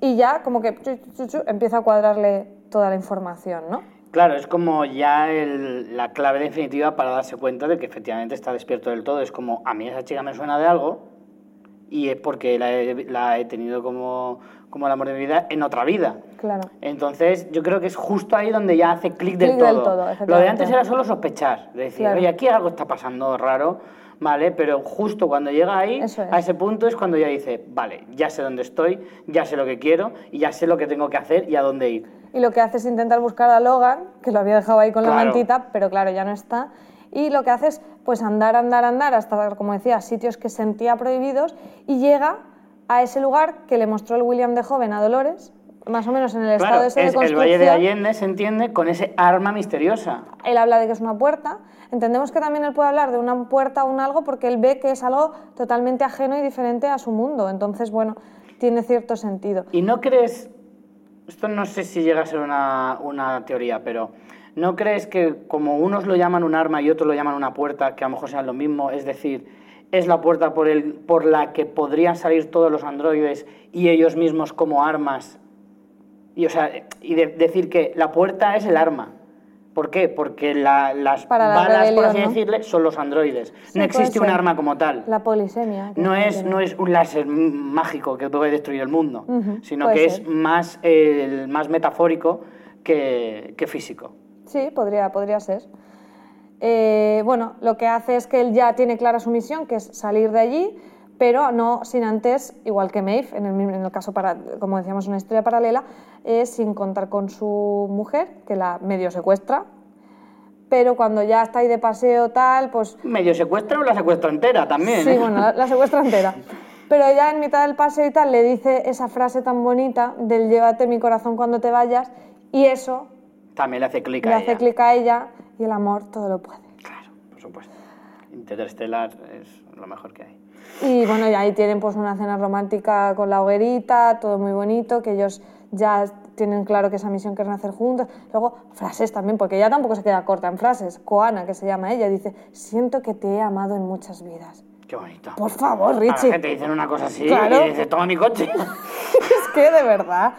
y ya como que chu, chu, chu, empieza a cuadrarle toda la información, ¿no? Claro, es como ya el- la clave definitiva para darse cuenta de que efectivamente está despierto del todo. Es como, a mí esa chica me suena de algo y es porque la he, la he tenido como, como el amor de mi vida en otra vida. Claro. Entonces, yo creo que es justo ahí donde ya hace clic del, todo. Lo de antes era solo sospechar, de decir, Claro. oye, aquí algo está pasando raro, ¿vale? Pero justo cuando llega ahí, es. a ese punto es cuando ya dice, vale, ya sé dónde estoy, ya sé lo que quiero y ya sé lo que tengo que hacer y a dónde ir. Y lo que hace es intentar buscar a Logan, que lo había dejado ahí con la mantita, pero claro, ya no está. Y lo que hace es pues andar, andar, andar hasta, como decía, sitios que sentía prohibidos y llega a ese lugar que le mostró el William de joven a Dolores, más o menos en el Claro, estado ese de es el construcción. Valle de Allende, se entiende, con ese arma misteriosa. Él habla de que es una puerta. Entendemos que también él puede hablar de una puerta o un algo porque él ve que es algo totalmente ajeno y diferente a su mundo. Entonces, bueno, tiene cierto sentido. ¿Y no crees, esto no sé si llega a ser una, una teoría, pero ¿no crees que como unos lo llaman un arma y otros lo llaman una puerta, que a lo mejor sean lo mismo? Es decir, es la puerta por, el, por la que podrían salir todos los androides y ellos mismos como armas. Y, o sea, y de- decir que la puerta es el arma. ¿Por qué? Porque la- las Para la balas, por así ¿no? decirle, son los androides. Sí, no existe un arma como tal. La polisemia. No es, tiene. no es un láser mágico que puede destruir el mundo, sino que ser. es más, eh, más metafórico que, que físico. Sí, podría, podría ser. Eh, bueno, lo que hace es que él ya tiene clara su misión, que es salir de allí, pero no sin antes, igual que Maeve, en el, mismo- en el caso, para, como decíamos, una historia paralela, es sin contar con su mujer, que la medio secuestra, pero cuando ya está ahí de paseo tal, pues Medio secuestra o la secuestra entera también. Sí, ¿eh? bueno, la, la secuestra entera. Pero ya en mitad del paseo y tal le dice esa frase tan bonita del llévate mi corazón cuando te vayas y eso También le hace clic le a hace ella. clic a ella y el amor todo lo puede. Claro, por supuesto. Interestelar es lo mejor que hay. Y bueno, y ahí tienen pues una cena romántica con la hoguerita, todo muy bonito, que ellos ya tienen claro que esa misión quieren hacer juntos. Luego, frases también, porque ella tampoco se queda corta en frases. Koana, que se llama ella, dice, siento que te he amado en muchas vidas. Qué bonito. Por favor, A la Richie. gente dicen una cosa así Claro. y dices, toma mi coche. es que de verdad,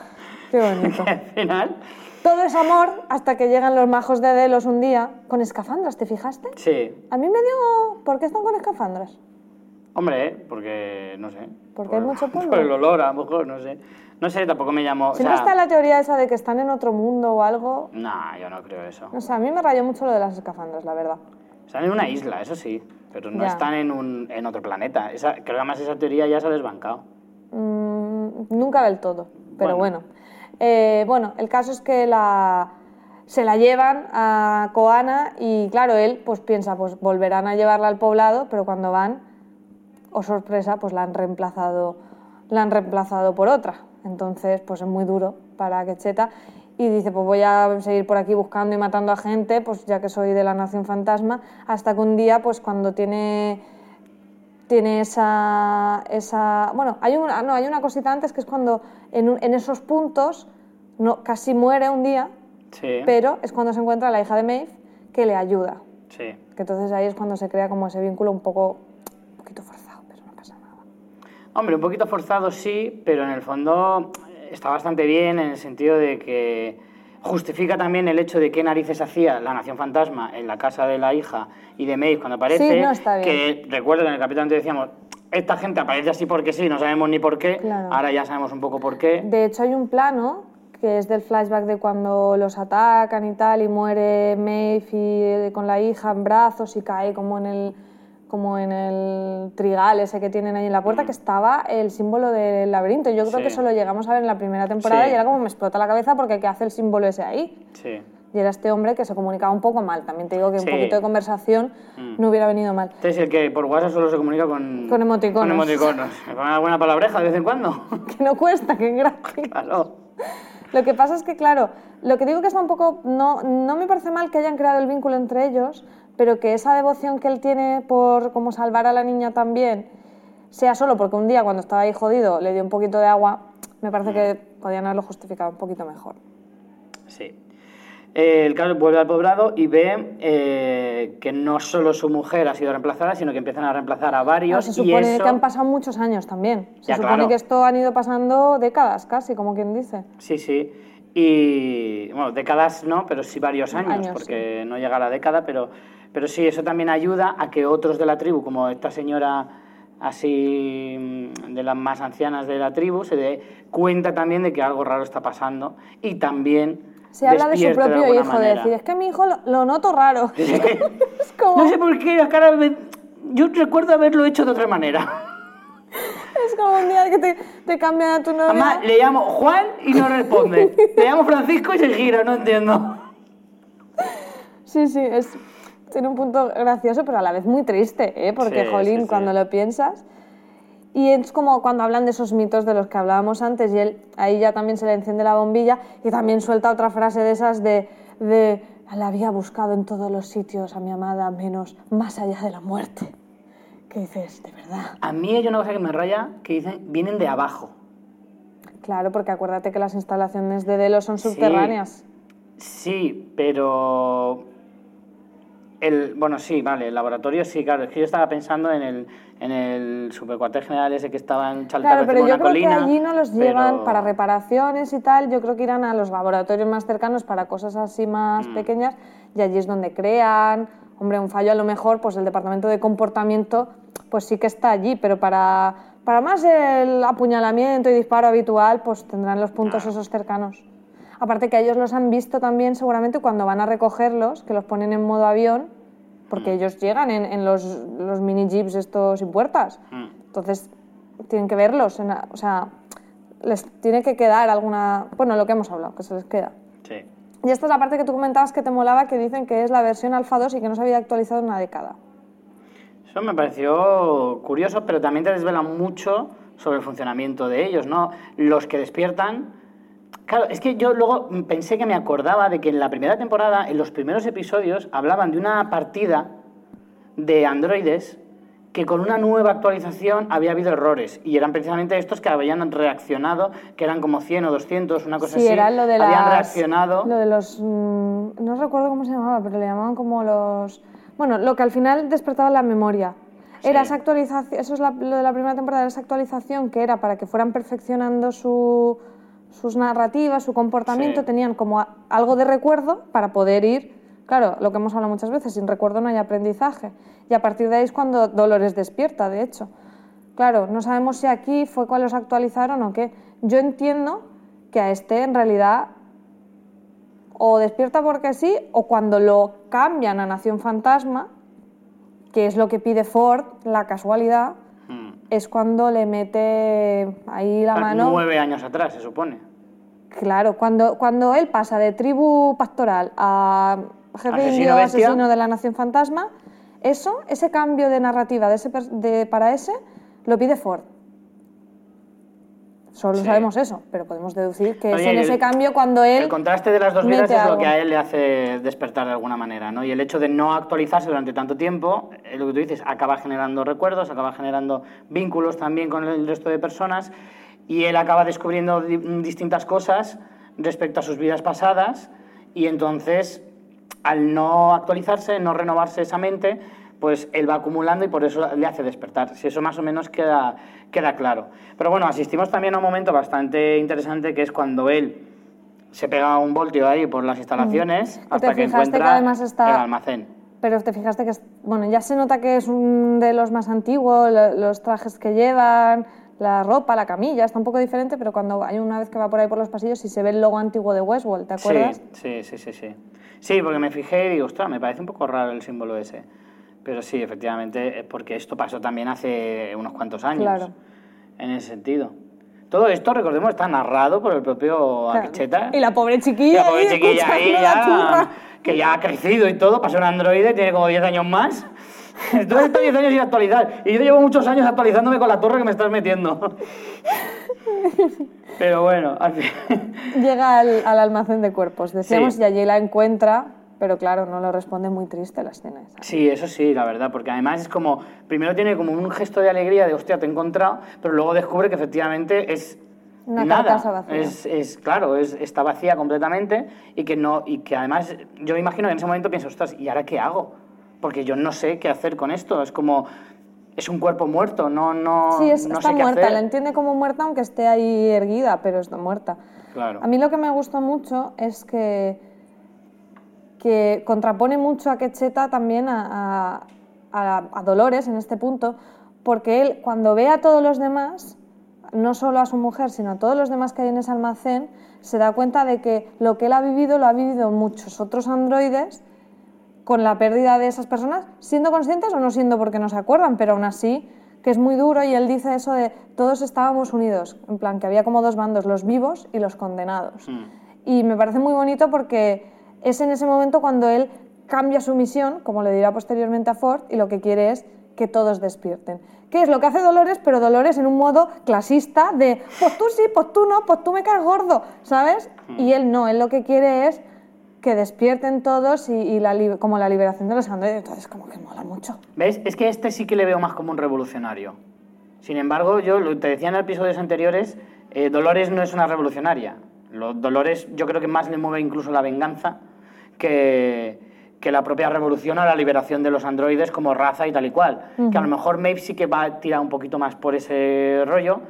qué bonito. Al final, Todo es amor hasta que llegan los majos de Delos un día con escafandras, ¿te fijaste? sí. A mí me dio... ¿Por qué están con escafandras? Hombre, ¿eh? porque, no sé. Porque hay mucho polvo. Por el olor, a lo mejor, no sé. No sé, tampoco me llamó... o Siempre sea, está la teoría esa de que están en otro mundo o algo. Nah, yo no creo eso. No sé, a mí me rayó mucho lo de las escafandras, la verdad. Están en una isla, eso sí, pero no Ya. están en, un, en otro planeta. Esa, creo que además esa teoría ya se ha desbancado. Mm, nunca del todo, pero Bueno. bueno. Eh, bueno, el caso es que la, se la llevan a Koana y claro, él pues piensa, pues volverán a llevarla al poblado, pero cuando van, o sorpresa, pues la han reemplazado, la han reemplazado por otra. Entonces, pues es muy duro para Quecheta y dice, pues voy a seguir por aquí buscando y matando a gente, pues ya que soy de la Nación Fantasma, hasta que un día, pues cuando tiene tiene esa, esa bueno hay una no hay una cosita antes que es cuando en, en esos puntos no casi muere un día Sí. pero es cuando se encuentra la hija de Maeve que le ayuda Sí. que entonces ahí es cuando se crea como ese vínculo un poco un poquito forzado pero no pasa nada Hombre, un poquito forzado sí, pero en el fondo está bastante bien en el sentido de que justifica también el hecho de qué narices hacía la Nación Fantasma en la casa de la hija y de Maeve cuando aparece. Sí, no, está bien. Que recuerdo que en el capítulo antes decíamos, esta gente aparece así porque sí, no sabemos ni por qué. Claro. Ahora ya sabemos un poco por qué. de hecho hay un plano que es del flashback de cuando los atacan y tal y muere Maeve y, eh, con la hija en brazos y cae como en el como en el trigal ese que tienen ahí en la puerta, que estaba el símbolo del laberinto. Yo creo Sí. que eso lo llegamos a ver en la primera temporada Sí. y era como me explota la cabeza porque ¿qué hace el símbolo ese ahí? Sí. Y era este hombre que se comunicaba un poco mal. También te digo que. Mm. un poquito de conversación no hubiera venido mal. Este es el que por WhatsApp solo se comunica con... Con emoticonos. Con emoticonos. Pone alguna palabreja de vez en cuando. Que no cuesta, que es gratis. claro. Lo que pasa es que, claro, lo que digo que está un poco. No, no me parece mal que hayan creado el vínculo entre ellos, pero que esa devoción que él tiene por como salvar a la niña también sea solo porque un día cuando estaba ahí jodido le dio un poquito de agua, me parece que podían haberlo justificado un poquito mejor. Sí. Eh, el caso vuelve al poblado y ve eh, que no solo su mujer ha sido reemplazada, sino que empiezan a reemplazar a varios. se y supone eso... que han pasado muchos años también. Se Ya, supone claro. que esto han ido pasando décadas casi, como quien dice. Sí, sí. Y bueno, décadas no, pero sí varios años, Años, porque no llega a la década, pero, pero sí, eso también ayuda a que otros de la tribu, como esta señora así mm, de las más ancianas de la tribu, se dé cuenta también de que algo raro está pasando y también Se habla de su propio alguna hijo, de manera. decir, es que mi hijo lo, lo noto raro. es como, No sé por qué, la cara me- yo recuerdo haberlo hecho de otra manera. es como un día que te, te cambian a tu novia. Además, le llamo Juan y no responde. Le llamo Francisco y se gira, no entiendo. Sí, sí, es, tiene un punto gracioso, pero a la vez muy triste, ¿eh? porque, Sí, jolín, sí, sí. cuando lo piensas. Y es como cuando hablan de esos mitos de los que hablábamos antes, y él ahí ya también se le enciende la bombilla y también suelta otra frase de esas de, de la había buscado en todos los sitios a mi amada, menos más allá de la muerte. ¿Qué dices? De verdad. A mí hay una cosa que me raya que dicen, vienen de abajo. Claro, porque acuérdate que las instalaciones de Delos son Sí. subterráneas. Sí, pero... El, bueno, sí, vale, el laboratorio sí, claro. Es que yo estaba pensando en el, en el supercuartel general ese que estaba en Chaltap, Claro, pero yo creo colina. que allí no los llevan pero- para reparaciones y tal. Yo creo que irán a los laboratorios más cercanos para cosas así más Mm. pequeñas y allí es donde crean. Hombre, un fallo a lo mejor, pues el departamento de comportamiento, pues sí que está allí, pero para, para más el apuñalamiento y disparo habitual, pues tendrán los puntos esos cercanos. Aparte que ellos los han visto también seguramente cuando van a recogerlos, que los ponen en modo avión, porque Mm. ellos llegan en, en los, los mini jeeps estos sin puertas. Mm. Entonces, tienen que verlos, en o sea, les tiene que quedar alguna, bueno, lo que hemos hablado, que se les queda. Sí. Y esta es la parte que tú comentabas que te molaba, que dicen que es la versión Alpha 2 y que no se había actualizado en una década. Eso me pareció curioso, pero también te desvela mucho sobre el funcionamiento de ellos, ¿no? Los que despiertan. Claro, es que yo luego pensé que me acordaba de que en la primera temporada, en los primeros episodios, hablaban de una partida de androides que con una nueva actualización había habido errores y eran precisamente estos que habían reaccionado, que eran como 100 o 200, una cosa Sí, así. era lo de habían las- reaccionado. Lo de los... mm, no recuerdo cómo se llamaba, pero le llamaban como los... Bueno, lo que al final despertaba la memoria. Era Sí. esa actualización, eso es la- lo de la primera temporada, esa actualización que era para que fueran perfeccionando su- sus narrativas, su comportamiento, Sí. tenían como algo de recuerdo para poder ir, claro, lo que hemos hablado muchas veces, sin recuerdo no hay aprendizaje. Y a partir de ahí es cuando Dolores despierta, de hecho. Claro, no sabemos si aquí fue cuando los actualizaron o qué. Yo entiendo que a este en realidad o despierta porque sí o cuando lo cambian a Nación Fantasma, que es lo que pide Ford, la casualidad. Es cuando le mete ahí la mano. Nueve años atrás, se supone. Claro, cuando, cuando él pasa de tribu pastoral a jefe Asesino indio asesino de la Nación Fantasma, eso, ese cambio de narrativa de ese, de, para ese, lo pide Ford. Solo Sí. sabemos eso, pero podemos deducir que es en el- ese cambio cuando él... El contraste de las dos vidas es lo que a él le hace despertar de alguna manera, ¿no? Y el hecho de no actualizarse durante tanto tiempo, lo que tú dices, acaba generando recuerdos, acaba generando vínculos también con el resto de personas y él acaba descubriendo di- distintas cosas respecto a sus vidas pasadas y entonces al no actualizarse, no renovarse esa mente, pues él va acumulando y por eso le hace despertar. Si eso más o menos queda, queda claro. Pero bueno, asistimos también a un momento bastante interesante que es cuando él se pega un voltio ahí por las instalaciones te hasta que fijaste que encuentra además está- el almacén. Pero te fijaste que, es- bueno, ya se nota que es un de los más antiguos, lo- los trajes que llevan, la ropa, la camilla, está un poco diferente, pero cuando hay una vez que va por ahí por los pasillos y se ve el logo antiguo de Westworld, ¿te acuerdas? Sí, sí, sí, sí, sí. Sí, porque me fijé y digo, ostras, me parece un poco raro el símbolo ese. Pero sí, efectivamente, porque esto pasó también hace unos cuantos años. Claro. En ese sentido. Todo esto, recordemos, está narrado por el propio Claro. Y la pobre Y chiquilla, la pobre chiquilla ahí ya, que ya ha crecido y todo, pasó un androide, tiene como 10 años más. Entonces está 10 años sin actualizar. Y yo llevo muchos años actualizándome con la torre que me estás metiendo. Pero bueno, al fin. Llega al, al almacén de cuerpos, decíamos, Sí. y allí la encuentra, pero claro, no lo responde muy triste la escena esa. Sí, eso sí, la verdad, porque además es como, primero tiene como un gesto de alegría de, hostia, te he encontrado, pero luego descubre que efectivamente es Una nada. vacía. Es, es, claro, es, está vacía completamente y que, no, y que además yo me imagino que en ese momento pienso, ostras, ¿y ahora qué hago? Porque yo no sé qué hacer con esto, es como, es un cuerpo muerto, no, no, Sí, es- no está sé qué muerta, hacer. la entiende como muerta aunque esté ahí erguida, pero está muerta. Claro. A mí lo que me gustó mucho es que, que contrapone mucho a Quecheta también a, a- Dolores en este punto, porque él cuando ve a todos los demás, no solo a su mujer, sino a todos los demás que hay en ese almacén, se da cuenta de que lo que él ha vivido lo ha vivido muchos otros androides con la pérdida de esas personas, siendo conscientes o no siendo porque no se acuerdan, pero aún así que es muy duro y él dice eso de todos estábamos unidos, en plan que había como dos bandos, los vivos y los condenados. Mm. Y me parece muy bonito porque es en ese momento cuando él cambia su misión, como le dirá posteriormente a Ford, y lo que quiere es que todos despierten. ¿Qué es lo que hace Dolores? Pero Dolores en un modo clasista de, pues tú sí, pues tú no, pues tú me caes gordo, ¿sabes? Y él no, él lo que quiere es que despierten todos y, y la, li- como la liberación de los androides. Entonces, como que mola mucho. ¿Ves? Es que este sí que le veo más como un revolucionario. Sin embargo, yo te decía en episodios anteriores, eh, Dolores no es una revolucionaria. Lo- Dolores yo creo que más le mueve incluso la venganza que, que la propia revolución o la liberación de los androides como raza y tal y cual. Que a lo mejor Maeve sí que va a tirar un poquito más por ese rollo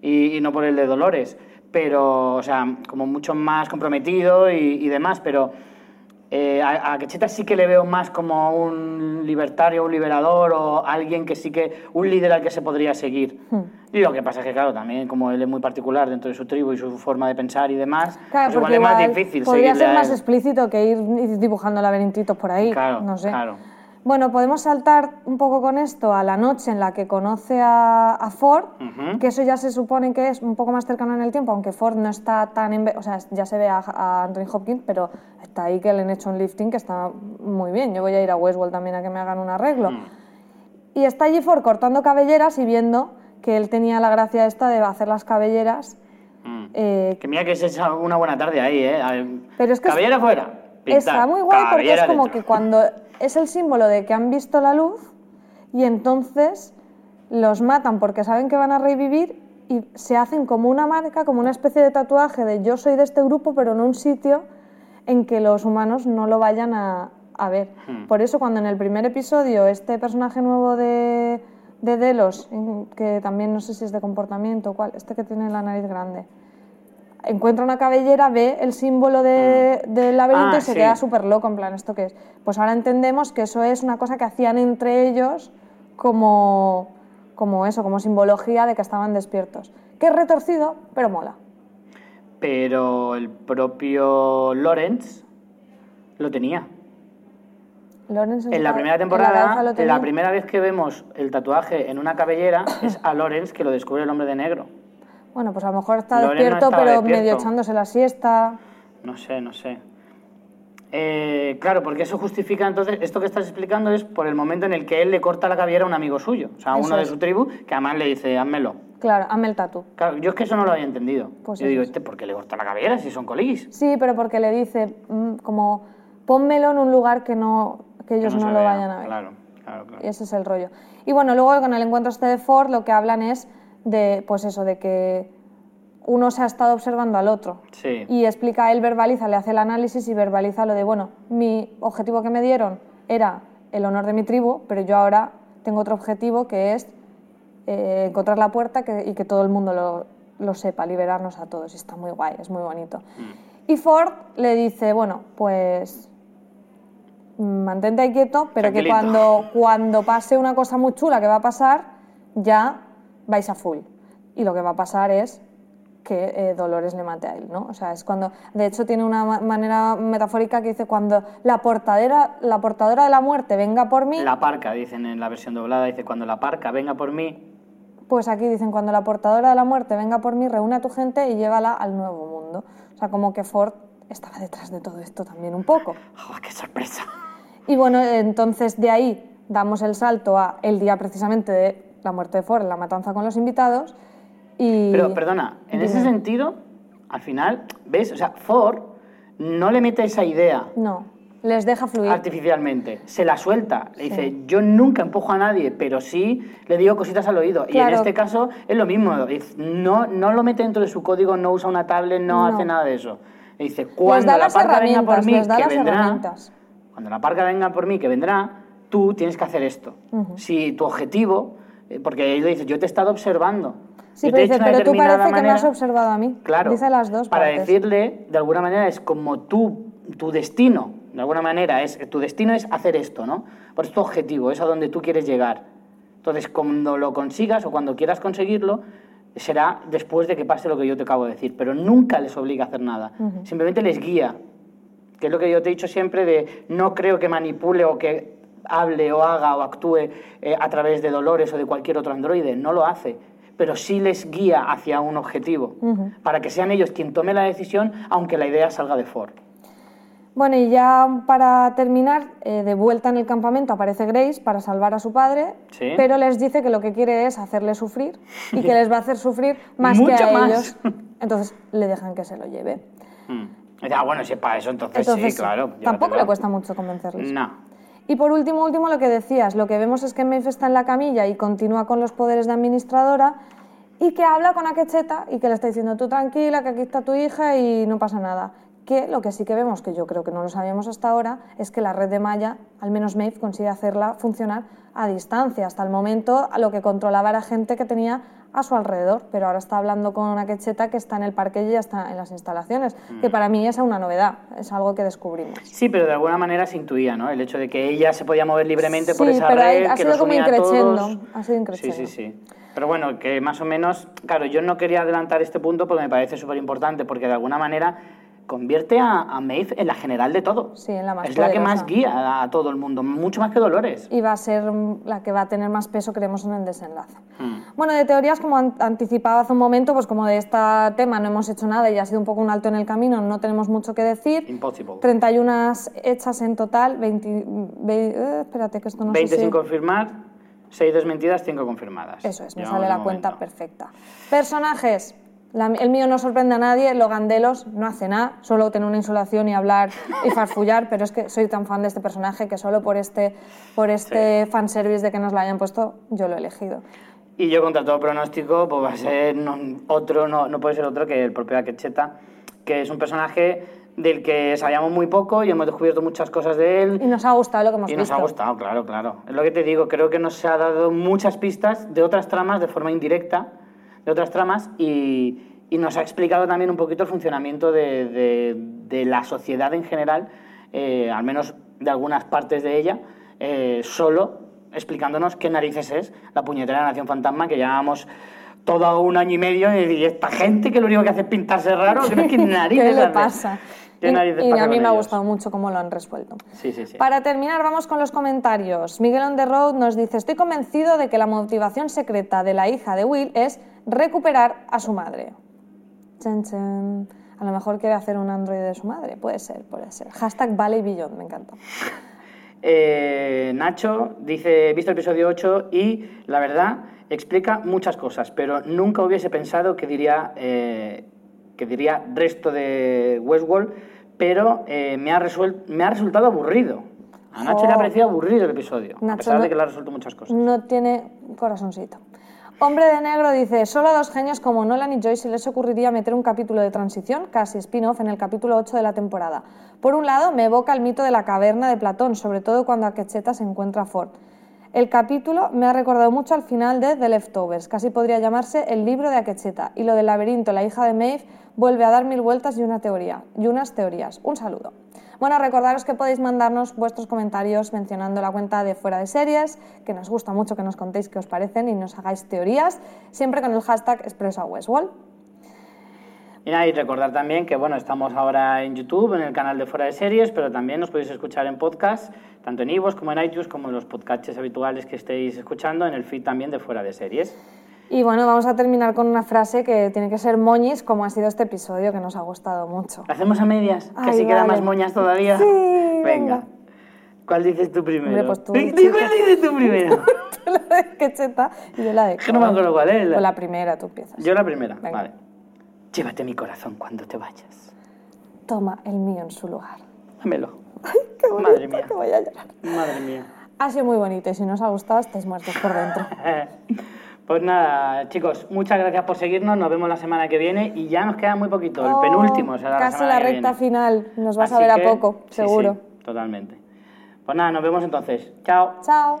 y, y no por el de Dolores. Pero, o sea, como mucho más comprometido y, y demás, pero eh, a, a Quecheta sí que le veo más como un libertario, un liberador o alguien que sí que, un líder al que se podría seguir. Y lo que pasa es que, claro, también como él es muy particular dentro de su tribu y su forma de pensar y demás, Claro, pues igual es más difícil podría ser más explícito que ir ir dibujando laberintitos por ahí. Claro, no sé. claro. Bueno, podemos saltar un poco con esto a la noche en la que conoce a, a Ford, que eso ya se supone que es un poco más cercano en el tiempo, aunque Ford no está tan... enve- o sea, ya se ve a, a Anthony Hopkins, pero está ahí que le han hecho un lifting que está muy bien. Yo voy a ir a Westworld también a que me hagan un arreglo. Mm. Y está allí Ford cortando cabelleras y viendo que él tenía la gracia esta de hacer las cabelleras. Mm. eh, Que mira que se echa una buena tarde ahí, ¿eh? Pero es que es- Cabellera fuera. pintar, Está muy guay porque es como dentro. que cuando es el símbolo de que han visto la luz y entonces los matan porque saben que van a revivir y se hacen como una marca, como una especie de tatuaje de yo soy de este grupo, pero en un sitio en que los humanos no lo vayan a, a ver. Hmm. Por eso cuando en el primer episodio este personaje nuevo de, de Delos, que también no sé si es de comportamiento o cuál, este que tiene la nariz grande, encuentra una cabellera, ve el símbolo de- del laberinto Ah, y se sí. queda súper loco, en plan, ¿esto qué es? Pues ahora entendemos que eso es una cosa que hacían entre ellos como, como eso, como simbología de que estaban despiertos. Que es retorcido, pero mola. Pero el propio Lawrence lo tenía. Lawrence En la primera la temporada, tenía. la primera vez que vemos el tatuaje en una cabellera es a Lawrence que lo descubre el hombre de negro. Bueno, pues a lo mejor está despierto, pero despierto. medio echándose la siesta. No sé, no sé. Eh, claro, porque eso justifica entonces, esto que estás explicando es por el momento en el que él le corta la cabellera a un amigo suyo, o sea, a uno de su tribu, que además le dice, házmelo. Claro, hazme el tatu. Claro, yo es que eso no lo había entendido. Pues yo digo, es. ¿este por qué le corta la cabellera si son coligis? Sí, pero porque le dice, mm, como, pónmelo en un lugar que, no, que ellos Que no, lo vea. vayan a ver. Claro, claro, claro. Y ese es el rollo. Y bueno, luego con el encuentro este de Ford lo que hablan es de, pues eso, de que uno se ha estado observando al otro. Sí. Y explica, él verbaliza, le hace el análisis y verbaliza lo de, bueno, mi objetivo que me dieron era el honor de mi tribu, pero yo ahora tengo otro objetivo que es eh, encontrar la puerta que- y que todo el mundo lo, lo sepa, liberarnos a todos. Y está muy guay, es muy bonito. Mm. Y Ford le dice, bueno, pues mantente ahí quieto, pero que cuando, cuando pase una cosa muy chula que va a pasar, ya vais a full. Y lo que va a pasar es que eh, Dolores le mate a él, ¿no? O sea, es cuando, de hecho tiene una ma- manera metafórica que dice cuando la portadera, la portadora de la muerte venga por mí, La parca, dicen en la versión doblada, dice, cuando la parca venga por mí, pues aquí dicen cuando la portadora de la muerte venga por mí, reúne a tu gente y llévala al nuevo mundo. O sea, como que Ford estaba detrás de todo esto también un poco. ¡oh, qué sorpresa! Y bueno, entonces de ahí damos el salto a el día precisamente de la muerte de Ford, la matanza con los invitados. Y... Pero, perdona, en ese sentido, al final, ¿ves? O sea, Ford no le mete esa idea No, les deja fluir. artificialmente, se la suelta. Le dice, yo nunca empujo a nadie, pero sí le digo cositas al oído. Y en este caso es lo mismo. Dice, No, no lo mete dentro de su código, no usa una tablet, no, No. hace nada de eso. Le dice, cuando la parca venga por mí, que vendrá, herramientas. cuando la parca venga por mí, que vendrá, tú tienes que hacer esto. Si tu objetivo, porque él le dice, yo te he estado observando. Sí, pero dice, pero tú parece que me has manera". observado a mí. Claro. Dice las dos Para partes. decirle, de alguna manera, es como tú, tu destino, de alguna manera, es tu destino es hacer esto, ¿no? Por tu objetivo, es a donde tú quieres llegar. Entonces, cuando lo consigas o cuando quieras conseguirlo, será después de que pase lo que yo te acabo de decir, pero nunca les obliga a hacer nada. Simplemente les guía. Que es lo que yo te he dicho siempre de no creo que manipule o que hable o haga o actúe eh, a través de Dolores o de cualquier otro androide, no lo hace, pero sí les guía hacia un objetivo, para que sean ellos quien tome la decisión, aunque la idea salga de Ford. Bueno, y ya para terminar, eh, de vuelta en el campamento aparece Grace para salvar a su padre, Sí. pero les dice que lo que quiere es hacerle sufrir y que les va a hacer sufrir más Mucho que a más. ellos. Entonces le dejan que se lo lleve. Mm. Ah, bueno, si es para eso, entonces, Entonces, sí, claro. tampoco llévatelo. le cuesta mucho convencerles. No. Y por último, último, lo que decías, lo que vemos es que Maeve está en la camilla y continúa con los poderes de administradora y que habla con Akecheta y que le está diciendo tú tranquila, que aquí está tu hija y no pasa nada. Que lo que sí que vemos, que yo creo que no lo sabíamos hasta ahora, es que la red de malla, al menos Maeve, consigue hacerla funcionar a distancia. Hasta el momento lo que controlaba era gente que tenía a su alrededor, pero ahora está hablando con Akecheta que está en el parque y ya está en las instalaciones, Mm. que para mí es una novedad, es algo que descubrimos. Sí, pero de alguna manera se intuía, ¿no? El hecho de que ella se podía mover libremente por Sí, esa pero red, ha- ha que sido los como increciendo, ha sido Sí, increciendo. sí, sí. Pero bueno, que más o menos, claro, yo no quería adelantar este punto porque me parece súper importante, porque de alguna manera convierte a, a Maeve en la general de todo. Sí, en la más Es la que más guía a todo el mundo, mucho más que Dolores. Y va a ser la que va a tener más peso, creemos, en el desenlace. Hmm. Bueno, de teorías, como an- anticipaba hace un momento, pues como de este tema no hemos hecho nada y ha sido un poco un alto en el camino, no tenemos mucho que decir. Impossible. 31 hechas en total, 20, ve- eh, espérate que esto no 20 sé si... sin confirmar, 6 desmentidas, 5 confirmadas. Eso es, me Llevamos sale la cuenta perfecta. Personajes. La- el mío no sorprende a nadie, Logan Delos no hace nada, solo tener una insolación y hablar y farfullar, pero es que soy tan fan de este personaje que solo por este, por este fanservice de que nos lo hayan puesto, yo lo he elegido. Y yo contra todo pronóstico, pues va a ser no- otro, no, no puede ser otro que el propio Akecheta, que es un personaje del que sabíamos muy poco y hemos descubierto muchas cosas de él. Y nos ha gustado lo que hemos Y nos visto. ha gustado, claro, claro. Es lo que te digo, creo que nos ha dado muchas pistas de otras tramas de forma indirecta, de otras tramas, y, y nos ha explicado también un poquito el funcionamiento de, de- de la sociedad en general, eh, al menos de algunas partes de ella, eh, solo explicándonos qué narices es la puñetera Nación Fantasma, que llevábamos todo un año y medio y, esta gente que lo único que hace es pintarse raro, ¿qué, qué narices ¿Qué le pasa? ¿Qué Y, y a mí me ha gustado mucho cómo lo han resuelto. Sí, sí, sí. Para terminar, vamos con los comentarios. Miguel on the road nos dice, estoy convencido de que la motivación secreta de la hija de Will es recuperar a su madre. Chan, chan. A lo mejor quiere hacer un androide de su madre. Puede ser, puede ser. Hashtag Valley Beyond, me encanta. Eh, Nacho dice, visto el episodio 8 y la verdad explica muchas cosas, pero nunca hubiese pensado que diría, eh, que diría resto de Westworld, pero eh, me, ha me ha resultado aburrido. A Nacho le ha Jo. parecido aburrido el episodio, a pesar no- de que le ha resuelto muchas cosas. No tiene corazoncito. Hombre de negro dice, solo a dos genios como Nolan y Joyce les ocurriría meter un capítulo de transición, casi spin-off, en el capítulo 8 de la temporada. Por un lado, me evoca el mito de la caverna de Platón, sobre todo cuando Akecheta se encuentra a Ford. El capítulo me ha recordado mucho al final de The Leftovers, casi podría llamarse el libro de Akecheta, y lo del laberinto, la hija de Maeve, vuelve a dar mil vueltas y una teoría, y unas teorías. Un saludo. Bueno, recordaros que podéis mandarnos vuestros comentarios mencionando la cuenta de Fuera de Series, que nos gusta mucho que nos contéis qué os parecen y nos hagáis teorías, siempre con el hashtag ExpresoWestwall. Y y recordar también que bueno, estamos ahora en YouTube, en el canal de Fuera de Series, pero también nos podéis escuchar en podcast, tanto en iVoox como en iTunes, como en los podcasts habituales que estéis escuchando, en el feed también de Fuera de Series. Y bueno, vamos a terminar con una frase que tiene que ser moñis, como ha sido este episodio, que nos ha gustado muo ¿La hacemos a medias? Ay, ¿Que así queda vale. más moñas todavía? Sí, venga. venga. ¿Cuál dices tú primero? Hombre, pues tú. ¿Cuál dices tú primero? la de Quecheta y yo la de... que no me acuerdo cuál es. Pues la primera, tú empiezas. Yo la primera, Venga. vale. Llévate mi corazón cuando te vayas. Toma el mío en su lugar. Dámelo. Qué bonito, Madre mía. que voy a llorar. Madre mía. Ha sido muy bonito y si no os ha gustado estáis muertos por dentro. Pues nada, chicos, muchas gracias por seguirnos. Nos vemos la semana que viene y ya nos queda muy poquito. El Oh, penúltimo la Casi la recta final. Nos vas a ver a poco, sí, seguro. sí, totalmente. Pues nada, nos vemos entonces. Chao. Chao.